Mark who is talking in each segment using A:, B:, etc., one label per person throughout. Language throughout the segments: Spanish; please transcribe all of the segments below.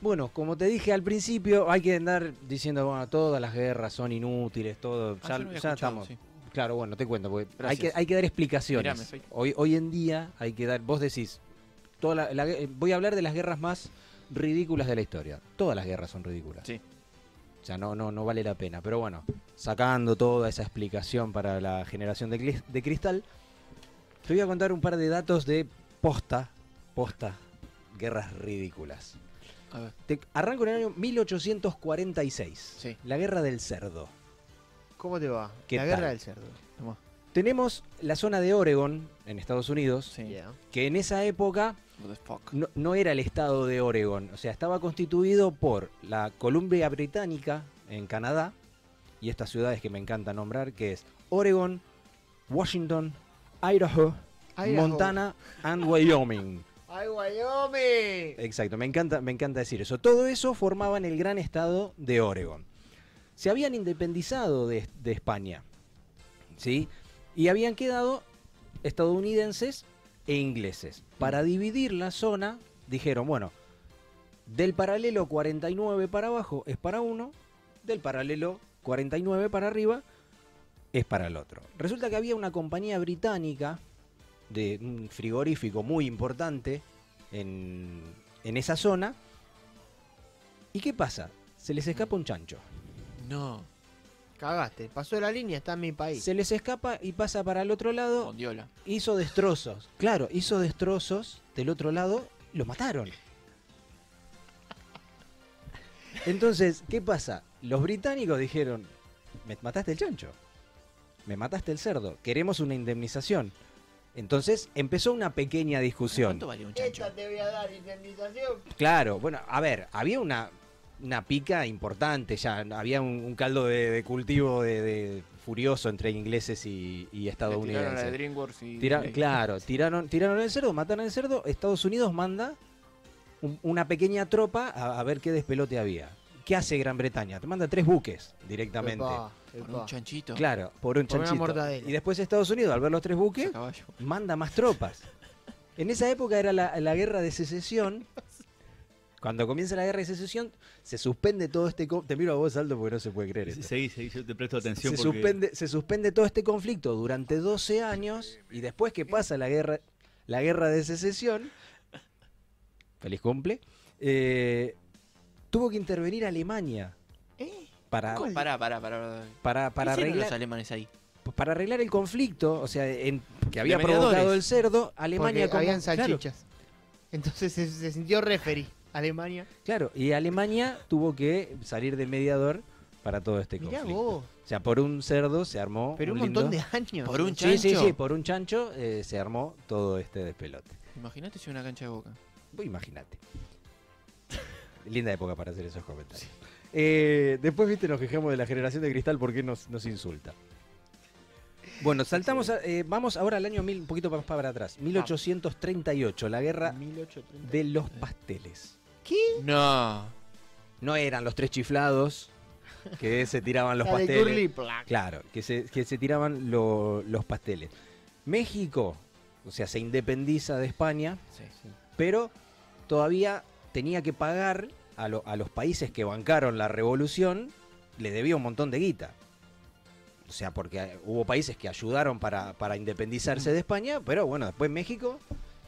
A: Bueno, como te dije al principio, hay que andar diciendo, bueno, todas las guerras son inútiles, todo.
B: Ah,
A: ya estamos.
B: sí.
A: Claro, bueno, te cuento, porque hay que, hay que dar explicaciones. Hoy, hoy en día hay que dar, vos decís, toda la- la gue- voy a hablar de las guerras más ridículas de la historia. Todas las guerras son ridículas.
B: Sí.
A: O sea, no, no, no vale la pena. Pero bueno, sacando toda esa explicación para la generación de, de cristal, te voy a contar un par de datos de posta, posta, guerras ridículas.
B: A ver.
A: Te- arranco en el año 1846,
B: Sí.
A: la guerra del cerdo.
C: ¿Cómo te va?
A: ¿Qué
C: la
A: tal?
C: guerra del cerdo.
B: Tomá.
A: Tenemos la zona de Oregon, en Estados Unidos,
B: Sí.
A: Que en esa época no era el estado de Oregon, o sea, estaba constituido por la Columbia Británica en Canadá y estas ciudades que me encanta nombrar, que es Oregon, Washington, Idaho,
C: Idaho.
A: Montana and Wyoming.
C: ¡Ay, Wyoming!
A: Exacto, me encanta, me encanta decir eso. Todo eso formaban el gran estado de Oregon. Se habían independizado de, de España, ¿sí? Y habían quedado estadounidenses e ingleses. Para dividir la zona, dijeron, bueno, del paralelo 49 para abajo es para uno, del paralelo 49 para arriba es para el otro. Resulta que había una compañía británica de un frigorífico muy importante en, en esa zona. ¿Y qué pasa? Se les escapa un chancho.
B: No.
C: Cagaste. Pasó la línea, está en mi país.
A: Se les escapa y pasa para el otro lado. Hizo destrozos. Claro, hizo destrozos del otro lado. Lo mataron. Entonces, ¿qué pasa? Los británicos dijeron, me mataste el chancho. Me mataste el cerdo. Queremos una indemnización. Entonces empezó una pequeña discusión.
B: ¿Cuánto vale un chancho?
C: Esta te voy a dar indemnización.
A: Claro, bueno, a ver, había una, una pica importante ya, había un, un caldo de, de cultivo de, de furioso entre ingleses y, y
B: Le tiraron la de
A: estadounidenses.
B: DreamWorks y...
A: Tira- claro, tiraron, tiraron el cerdo, mataron el cerdo, Estados Unidos manda un- una pequeña tropa a, a ver qué despelote había. ¿Qué hace Gran Bretaña? Te manda tres buques directamente.
C: Epa,
B: Por un chanchito.
A: Claro, por un
C: Por una
A: chanchito.
C: mortadela.
A: Y después Estados Unidos, al ver los tres buques, manda más tropas. En esa época era la, la guerra de secesión. Cuando comienza la guerra de secesión, se suspende todo este... co- Te miro a vos, Aldo, porque no se puede creer esto.
D: Seguí, seguí, yo te presto atención
A: Se
D: porque...
A: suspende, se suspende todo este conflicto durante 12 años y después que pasa la guerra, la guerra de secesión, feliz cumple, eh, tuvo que intervenir Alemania. Para,
B: pará.
A: para, para,
B: ¿Qué hicieron los
A: arreglar,
B: alemanes ahí?
A: para arreglar el conflicto, o sea, en- que había provocado el cerdo, Alemania
C: Porque
A: como-
C: habían
A: claro,
C: salchichas. Entonces se, se sintió referee. Alemania.
A: Claro, y Alemania tuvo que salir de mediador para todo este
C: Mirá
A: conflicto.
C: vos.
A: O sea, por un cerdo se armó
C: Pero un, montón de años.
B: Por un
A: Sí, sí,
B: chancho.
A: sí, por un chancho eh, se armó todo este despelote.
B: Imagínate si una cancha de boca.
A: Vos imagínate. Linda época para hacer esos comentarios. Eh, después, viste, nos quejamos de la generación de cristal porque nos, nos insulta. Bueno, saltamos, a- eh, vamos ahora al año mil, un poquito más para atrás. 1838, la guerra
C: 1830.
A: de los pasteles.
C: ¿Qué?
B: No.
A: No eran los tres chiflados que se tiraban los
C: La
A: pasteles. Claro, que se, que se tiraban lo- los pasteles. México, o sea, se independiza de España,
B: Sí.
A: pero todavía tenía que pagar a, lo- a los países que bancaron la revolución, le debía un montón de guita. O sea, porque hubo países que ayudaron para, para independizarse de España, pero bueno, después México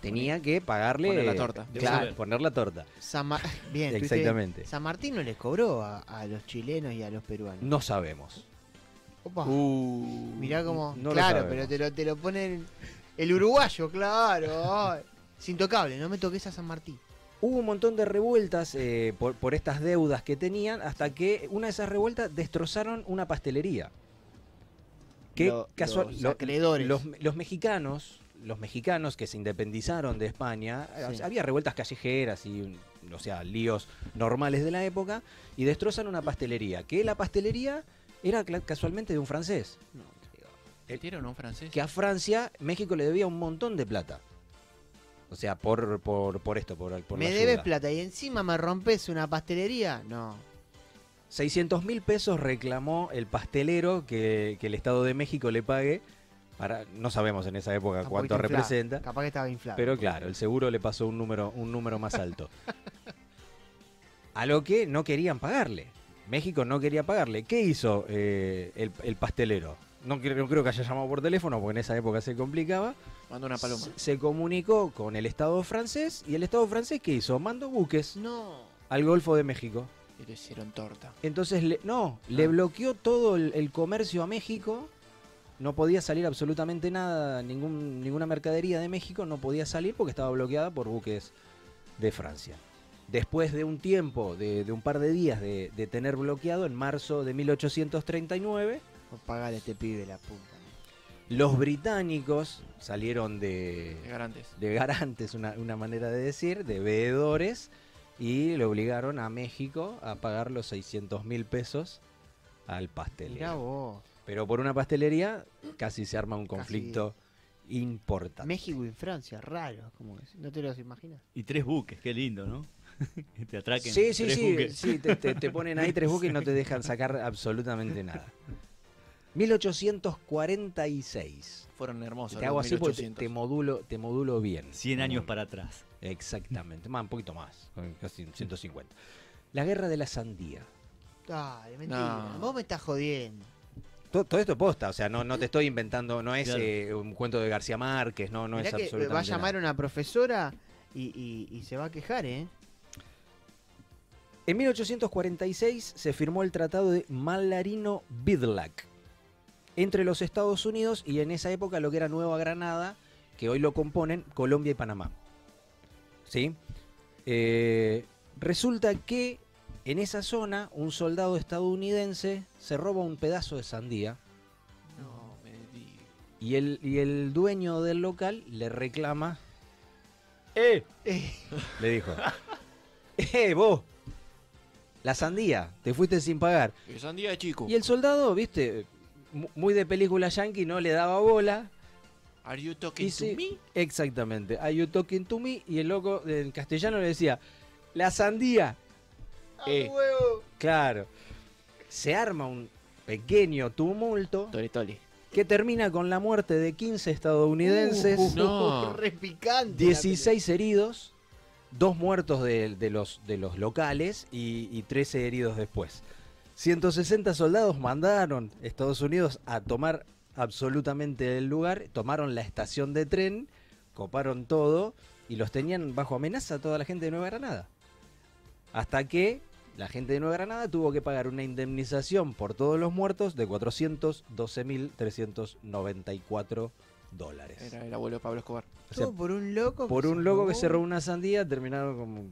A: tenía que pagarle...
B: Poner la torta.
A: Claro, poner la torta.
C: San Bien,
A: Exactamente.
C: San Martín no les cobró a, a los chilenos y a los peruanos.
A: No sabemos.
C: Opa.
B: Uh.
C: Mirá cómo.
A: no
C: claro, pero te lo, te lo ponen el uruguayo, claro. Es intocable, no me toques a San Martín.
A: Hubo un montón de revueltas eh, por, por estas deudas que tenían, hasta que una de esas revueltas destrozaron una pastelería. Que
C: Lo-
A: casual-
C: los
A: lo-
C: acreedores.
A: los, los mexicanos, los mexicanos que se independizaron de España, eh,
C: Sí.
A: había revueltas callejeras y, o sea, líos normales de la época, y destrozan una pastelería. Que la pastelería era cla- casualmente de un francés.
B: ¿Metieron a un francés?
A: Que a Francia, México le debía un montón de plata. O sea, por, por, por esto, por, por la
C: me debes
A: ayuda.
C: plata y encima me rompes una pastelería. No.
A: 600 mil pesos reclamó el pastelero que, que el Estado de México le pague. Para, no sabemos en esa época cuánto
C: inflado.
A: representa.
C: Capaz que estaba inflado.
A: Pero claro, el seguro le pasó un número, un número más alto. A lo que no querían pagarle. México no quería pagarle. ¿Qué hizo eh, el, el pastelero? No, creo- no creo que haya llamado por teléfono porque en esa época se complicaba.
B: Manda una paloma.
A: Se, se comunicó con el Estado francés y el Estado francés ¿qué hizo? Mandó buques
C: No.
A: al Golfo de México.
B: Y le hicieron torta.
A: Entonces, le- no, le
B: Ah.
A: bloqueó todo el, el comercio a México. No podía salir absolutamente nada, ningún, ninguna mercadería de México no podía salir porque estaba bloqueada por buques de Francia. Después de un tiempo, de, de un par de días de, de tener bloqueado, en marzo de 1839,
C: Por pagarle a este pibe la puta.
A: los británicos salieron de,
B: De garantes.
A: de garantes, una, una manera de decir, de veedores, y le obligaron a México a pagar los 600 mil pesos al pastelero.
C: vos.
A: Pero por una pastelería casi se arma un
C: Casi.
A: conflicto importante.
C: México y Francia, raro. Como que, ¿No te los imaginas?
D: Y tres buques, qué lindo, ¿no? que te atraquen.
A: Sí, sí,
D: tres
A: sí,
D: buques.
A: sí, te, te- te ponen ahí tres buques y no te dejan sacar absolutamente nada. 1846.
B: Fueron hermosos.
A: Te
B: los
A: hago así porque te,
B: 1800.
A: te modulo, te modulo bien.
D: 100 años para atrás.
A: Exactamente, más, un poquito más, casi 150. La guerra de la sandía.
C: Dale, mentira.
B: No.
C: Vos me estás jodiendo.
A: Todo, todo esto posta, o sea, no, no te estoy inventando, no es
D: Claro.
A: eh, un cuento de García Márquez, no, no
C: Mirá
A: es
C: que
A: absolutamente
C: va a llamar
A: nada.
C: una profesora y, y- y se va a quejar, ¿eh?
A: En 1846 se firmó el Tratado de Mallarino-Bidlack entre los Estados Unidos y en esa época lo que era Nueva Granada, que hoy lo componen Colombia y Panamá. ¿Sí? Eh, resulta que en esa zona un soldado estadounidense se roba un pedazo de sandía
B: No, me digas.
A: y el, y el dueño del local le reclama. ¡Eh!
C: Eh,
A: Le dijo. ¡Eh, vos! La sandía, te fuiste sin pagar.
B: Que sandía de chico.
A: Y el soldado, viste, muy de película yankee, no le daba bola.
B: Are you talking
A: Y
B: to
A: sí,
B: me?
A: Exactamente. Are you talking to me? Y el loco en castellano le decía, la sandía.
C: ¡a
A: Eh.
C: huevo!
A: Claro. Se arma un pequeño tumulto
B: Toli Toli.
A: que termina con la muerte de 15 estadounidenses,
C: Uh,
B: No.
C: re picante. la
A: 16 heridos, dos muertos de, de los, de los locales y, y 13 heridos después. 160 soldados mandaron Estados Unidos a tomar absolutamente el lugar, tomaron la estación de tren, coparon todo y los tenían bajo amenaza a toda la gente de Nueva Granada. Hasta que la gente de Nueva Granada tuvo que pagar una indemnización por todos los muertos de 412.394 dólares.
B: Era el abuelo de Pablo Escobar.
A: O sea,
C: Todo por un loco.
A: por
C: que
A: un loco que robó. una sandía, terminaron como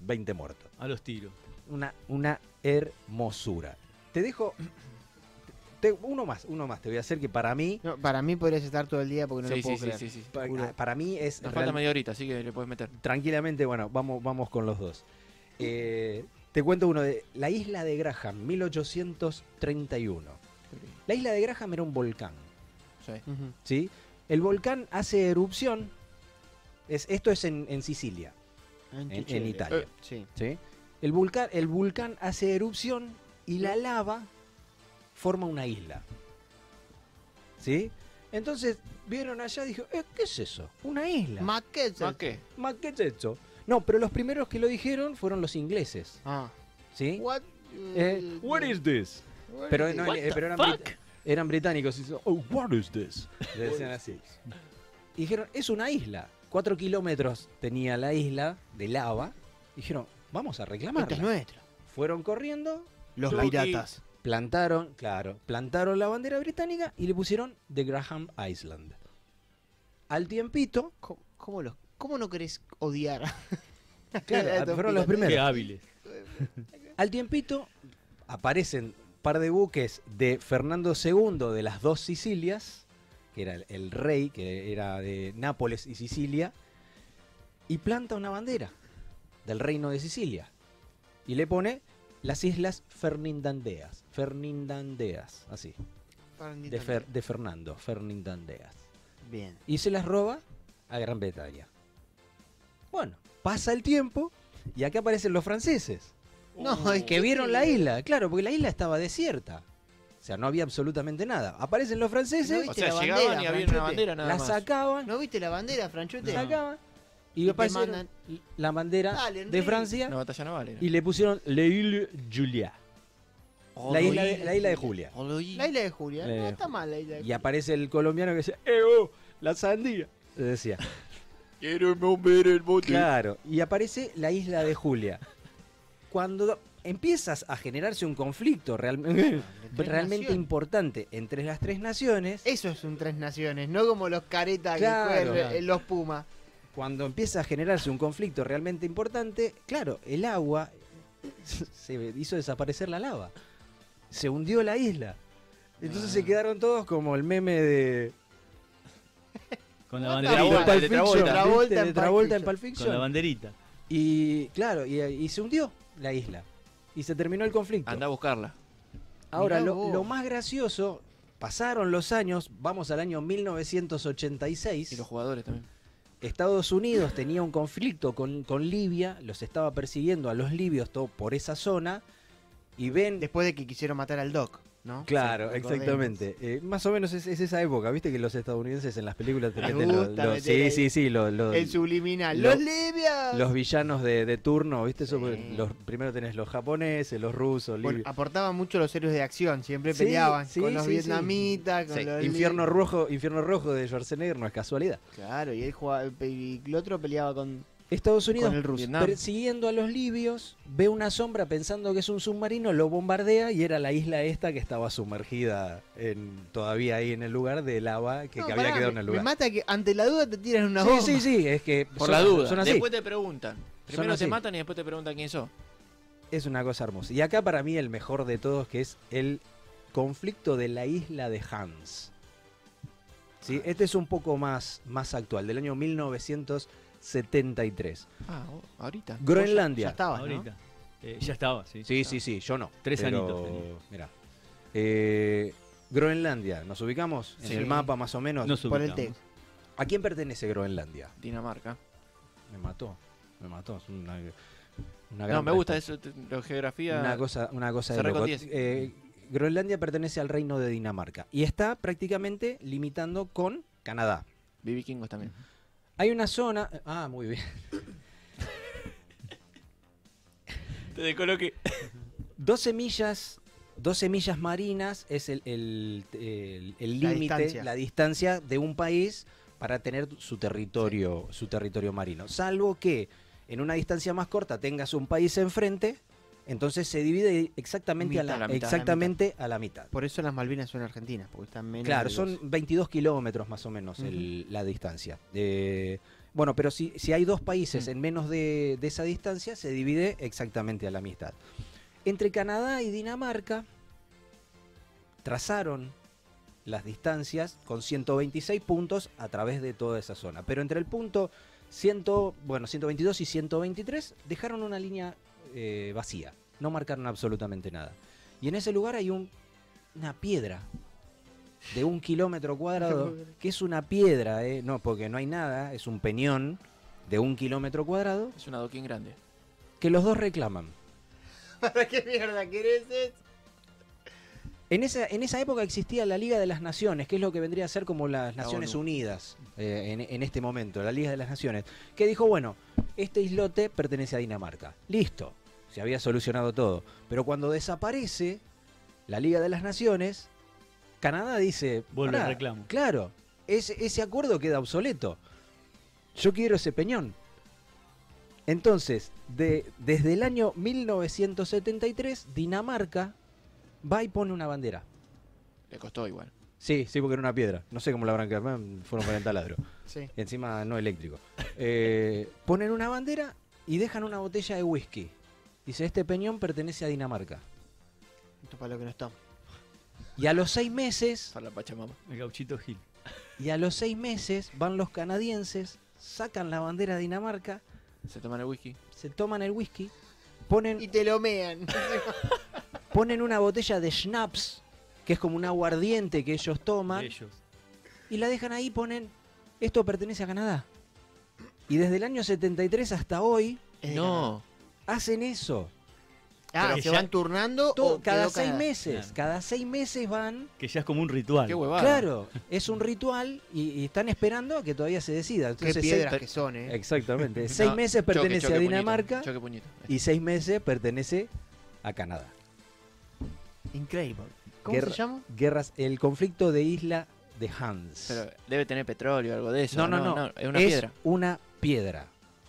A: 20 muertos.
D: A los tiros.
A: Una, una hermosura. Te dejo. te- uno más, uno más. Te voy a hacer que para mí.
C: No, para mí podrías estar todo el día porque no
B: sí,
C: lo puedo
B: sí,
C: creer.
B: sí.
A: Para mí es.
B: Nos
A: real-
B: falta media horita, así que le puedes meter.
A: tranquilamente, bueno, vamos, vamos con los dos. Eh, te cuento uno de la isla de Graham, 1831. La isla de Graham era un volcán. Sí. El volcán hace erupción. Es, esto es en, en Sicilia. En- en. Italia.
C: Eh, Sí.
A: ¿sí? El, volcán, el volcán hace erupción y la lava forma una isla. ¿Sí? Entonces vieron allá y dijo, eh, ¿qué es eso? Una isla.
C: ¿Más qué?
B: ¿Más qué?
A: Ma, ¿Qué es eso? No, pero los primeros que lo dijeron fueron los ingleses.
C: Ah.
A: ¿Sí?
C: What?
A: Eh,
D: What is this?
C: what
A: Pero,
C: is
A: no,
C: it?
A: eh, pero eran, brit- eran británicos. y oh, what is this? Le decían así. Y dijeron, es una isla. Cuatro kilómetros tenía la isla de lava. Dijeron, vamos a
C: Esto es nuestro.
A: Fueron corriendo,
C: Los piratas.
A: plantaron, claro, plantaron la bandera británica y le pusieron The Graham Island. Al tiempito,
C: ¿Cómo, cómo los, ¿Cómo no querés odiar?
A: claro, fueron los
C: piratas.
D: Qué
A: primeros.
D: hábiles.
A: Al tiempito aparecen un par de buques de Fernando II de las dos Sicilias, que era el, el rey, que era de Nápoles y Sicilia, y planta una bandera del reino de Sicilia. Y le pone las islas Fernindandeas. Fernindandeas, así. De, Fer- de Fernando, Fernindandeas.
C: Bien.
A: Y se las roba a Gran Bretaña. Bueno, pasa el tiempo y acá aparecen los franceses.
C: No, es
A: que vieron la isla, claro, porque la isla estaba desierta. O sea, no había absolutamente nada. Aparecen los
C: ¿No
A: franceses,
C: viste
B: O sea,
C: la
B: llegaban
C: bandera,
B: y había una bandera nada
A: la
B: más.
A: sacaban,
C: ¿No viste la bandera, Franchute?
A: la sacaban Y,
C: mandan-
A: la bandera
C: Dale,
A: de. Francia
B: batalla naval. era.
A: y le pusieron Le Ile Julia. La isla de, la isla de Julia.
C: La isla de Julia. No está mal la isla de
A: Y
C: Julia.
A: aparece el colombiano que decía, ¡Eh, oh, la sandía! Le decía.
B: Quiero mover el bote.
A: Claro, y aparece la isla de Julia. Cuando empiezas a generarse un conflicto realmente,
C: tres
A: realmente
C: naciones.
A: importante entre las tres naciones,
C: Eso es un tres naciones, no como los caretas
A: Claro,
C: que juegan
A: claro.
C: los Pumas.
A: Cuando empieza a generarse un conflicto realmente importante, claro, el agua se hizo desaparecer la lava. Se hundió la isla. Entonces
B: Ah.
A: se quedaron todos como el meme de,
D: Con la
C: the
D: banderita.
B: de Travolta.
C: En
A: de
C: Pulp Fiction.
D: Con la banderita.
A: Y claro, y, y se hundió la isla. Y se terminó el conflicto.
B: Anda a buscarla.
A: Ahora, lo, lo más gracioso, pasaron los años, vamos al año
B: Y
A: 1986.
B: los jugadores también.
A: Estados Unidos tenía un conflicto con, con Libia, los estaba persiguiendo a los libios todo por esa zona. Y ven.
C: Después de que quisieron matar al Doc, ¿no?
A: Claro,
C: Sí,
A: exactamente. Eh, más o menos es, es esa época, viste que los estadounidenses en las películas te meten los, los- sí,
C: ahí
A: sí, sí, lo- lo-
C: El subliminal.
A: lo-
C: ¡Los libios!
A: los villanos de, de turno, viste eso,
C: Sí.
A: los primero tenés los japoneses, los rusos,
C: Bueno, aportaban mucho los héroes de acción, siempre
A: Sí,
C: peleaban con los vietnamitas, con los
A: Infierno rojo, Infierno rojo de Schwarzenegger no es casualidad.
C: Claro, y él jugaba, y el otro peleaba con,
A: Estados Unidos
C: con el ruso.
B: Vietnam.
A: persiguiendo a los libios, ve una sombra pensando que es un submarino, lo bombardea y era la isla esta que estaba sumergida en, todavía ahí en el lugar de lava que,
C: No,
A: que había
C: pará,
A: quedado
C: me-
A: en el
C: Me
A: lugar.
C: mata que ante la duda te tiran una
A: Sí,
C: bomba.
A: sí, sí, es que
B: Por
A: son-
B: la duda.
A: son así.
B: Después te preguntan. Primero te matan y después te preguntan quién sos.
A: Es una cosa hermosa. Y acá para mí el mejor de todos que es el conflicto de la isla de Hans. ¿Sí? Este es un poco más, más actual, del año 1973.
B: Ah, ahorita.
A: Groenlandia.
C: Ya estabas, ¿no?
D: Ahorita. Eh, ya estaba, sí.
A: Sí, sí, sí, yo no.
D: Tres
A: pero,
D: añitos tenía.
A: Mirá. Eh, Groenlandia, ¿nos ubicamos? En el mapa más o menos.
D: Nos
C: Por el.
A: ¿A quién pertenece Groenlandia?
B: Dinamarca.
A: Me mató, me mató. Es una, una
B: No,
A: gran
B: me gusta
A: respuesta.
B: eso. La geografía.
A: Una cosa, una cosa de loco.
B: 10.
A: Eh, Groenlandia pertenece al reino de Dinamarca y está prácticamente limitando con Canadá.
B: Vi vikingos también.
A: Hay una zona. Ah, muy bien.
B: Te descoloqué.
A: 12 millas, 12 millas marinas es el el- el- el
C: La
A: límite,
C: distancia.
A: la distancia de un país para tener su territorio, su territorio marino. Salvo que en una distancia más corta tengas un país enfrente, entonces se divide exactamente, a, la,
B: la mitad,
A: exactamente a la mitad.
C: Por eso las Malvinas son argentinas, porque están menos.
A: Claro, son
C: los-
A: 22 kilómetros más o menos el- la distancia. Eh, bueno, pero si, si hay dos países
C: Mm.
A: en menos de, de esa distancia, se divide exactamente a la mitad. Entre Canadá y Dinamarca trazaron las distancias con 126 puntos a través de toda esa zona. Pero entre el punto 100, bueno, 122 y 123 dejaron una línea eh, vacía. No marcaron absolutamente nada. Y en ese lugar hay un- una piedra de un kilómetro cuadrado, que es una piedra, eh, no, porque no hay nada, es un peñón de un kilómetro cuadrado,
B: Es una doquín grande.
A: que los dos reclaman.
C: ¿Para qué mierda querés eso?
A: En esa, en esa época existía la Liga de las Naciones, que es lo que vendría a ser como las
B: La
A: Naciones. Unidas eh, en, en este momento, la Liga de las Naciones, que dijo, bueno, este islote pertenece a Dinamarca. Listo, se había solucionado todo. Pero cuando desaparece la Liga de las Naciones, Canadá dice,
D: Vuelve el
A: "Pará,
D: reclamo".
A: Claro, ese, ese acuerdo queda obsoleto. Yo quiero ese peñón. Entonces, de, desde el año 1973, Dinamarca va y pone una bandera.
B: Le costó igual.
A: Sí, sí, porque era una piedra. No sé cómo la habrán quedado. Fueron para el taladro.
C: Sí.
A: Y encima no eléctrico. Eh, ponen una bandera y dejan una botella de whisky. Dice, este peñón pertenece a Dinamarca.
C: Esto para lo que no está.
A: Y a los seis meses,
B: Para la Pachamama.
D: El gauchito Gil.
A: y a los seis meses van los canadienses, sacan la bandera de Dinamarca,
B: Se toman el whisky.
A: se toman el whisky, ponen,
C: Y te lo mean.
A: ponen una botella de schnapps, que es como un aguardiente que ellos toman,
D: Ellos.
A: y la dejan ahí, ponen, esto pertenece a Canadá. Y desde el año 73 hasta hoy
B: No.
A: Hacen eso.
C: Ah,
D: Pero
C: ¿se van turnando o
A: cada seis
C: cada-
A: meses,
D: Claro.
A: cada seis meses van.
D: Que ya es como un ritual.
B: Qué huevada.
A: Claro, es un ritual y, y están esperando a que todavía se decida.
C: Qué piedras
A: seis-
C: que son, ¿eh?
A: Exactamente. Seis
B: No,
A: meses pertenece
B: choque,
A: a
B: puñito,
A: Dinamarca
B: Choque puñito.
A: y seis meses pertenece a Canadá.
C: Increíble. ¿Cómo
A: Guerra-
C: se llama?
A: Guerras, el conflicto de isla de Hans.
B: Pero debe tener petróleo o algo de eso.
A: no, no, no,
B: Es una
A: es
B: piedra.
A: una piedra.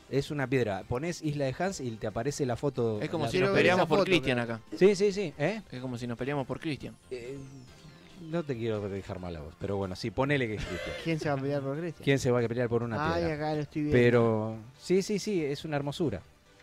A: Es una piedra. Pones Isla de Hans y te aparece la foto.
B: Es como
A: la-
B: si nos peleamos por Cristian acá.
A: Sí, sí, sí. ¿eh?
B: Es como si nos peleamos por Cristian.
A: Eh, no te quiero dejar mal a vos, pero bueno, sí, ponele que es Cristian.
C: ¿Quién se va a pelear por Cristian?
A: ¿Quién se va a pelear por una
C: Ay,
A: piedra?
C: acá lo estoy viendo.
A: Pero sí, sí, sí, es una hermosura.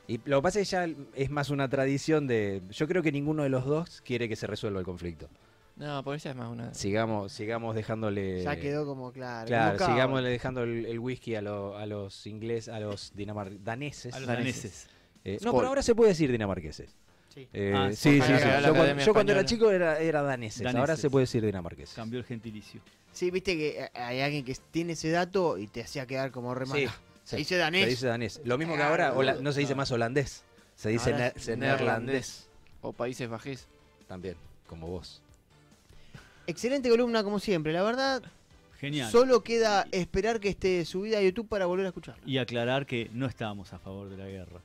A: Y lo que pasa es que ya es más una tradición de... Yo creo que ninguno de los dos quiere que se resuelva el conflicto.
B: No, por esa es más una.
A: Sigamos, sigamos dejándole...
C: Ya quedó como claro.
A: Claro, sigamos dejando el, el whisky a, lo- a los ingleses, a los dinamar daneses.
D: A los
B: Daneses.
A: Eh, no, pero ahora se puede decir dinamarqueses.
C: Sí.
A: Eh,
D: Ah,
A: sí,
D: sí,
A: Yo, cuando,
B: Academia
A: yo cuando era chico era, era daneses. Ahora se puede decir dinamarqueses.
D: Cambió el gentilicio.
C: Sí, viste que eh, hay alguien que tiene ese dato y te hacía quedar como re mal.
A: Sí,
C: Se
A: sí.
C: dice danés.
A: Se dice danés. Lo mismo que
C: Ah,
A: ahora hola- no se dice más holandés. Se dice ne- neerlandés.
B: O Países Bajés.
A: También, como vos.
C: Excelente columna como siempre. La verdad,
D: Genial.
C: solo queda esperar que esté subida a YouTube para volver a escucharla.
D: Y aclarar que no estábamos a favor de la guerra.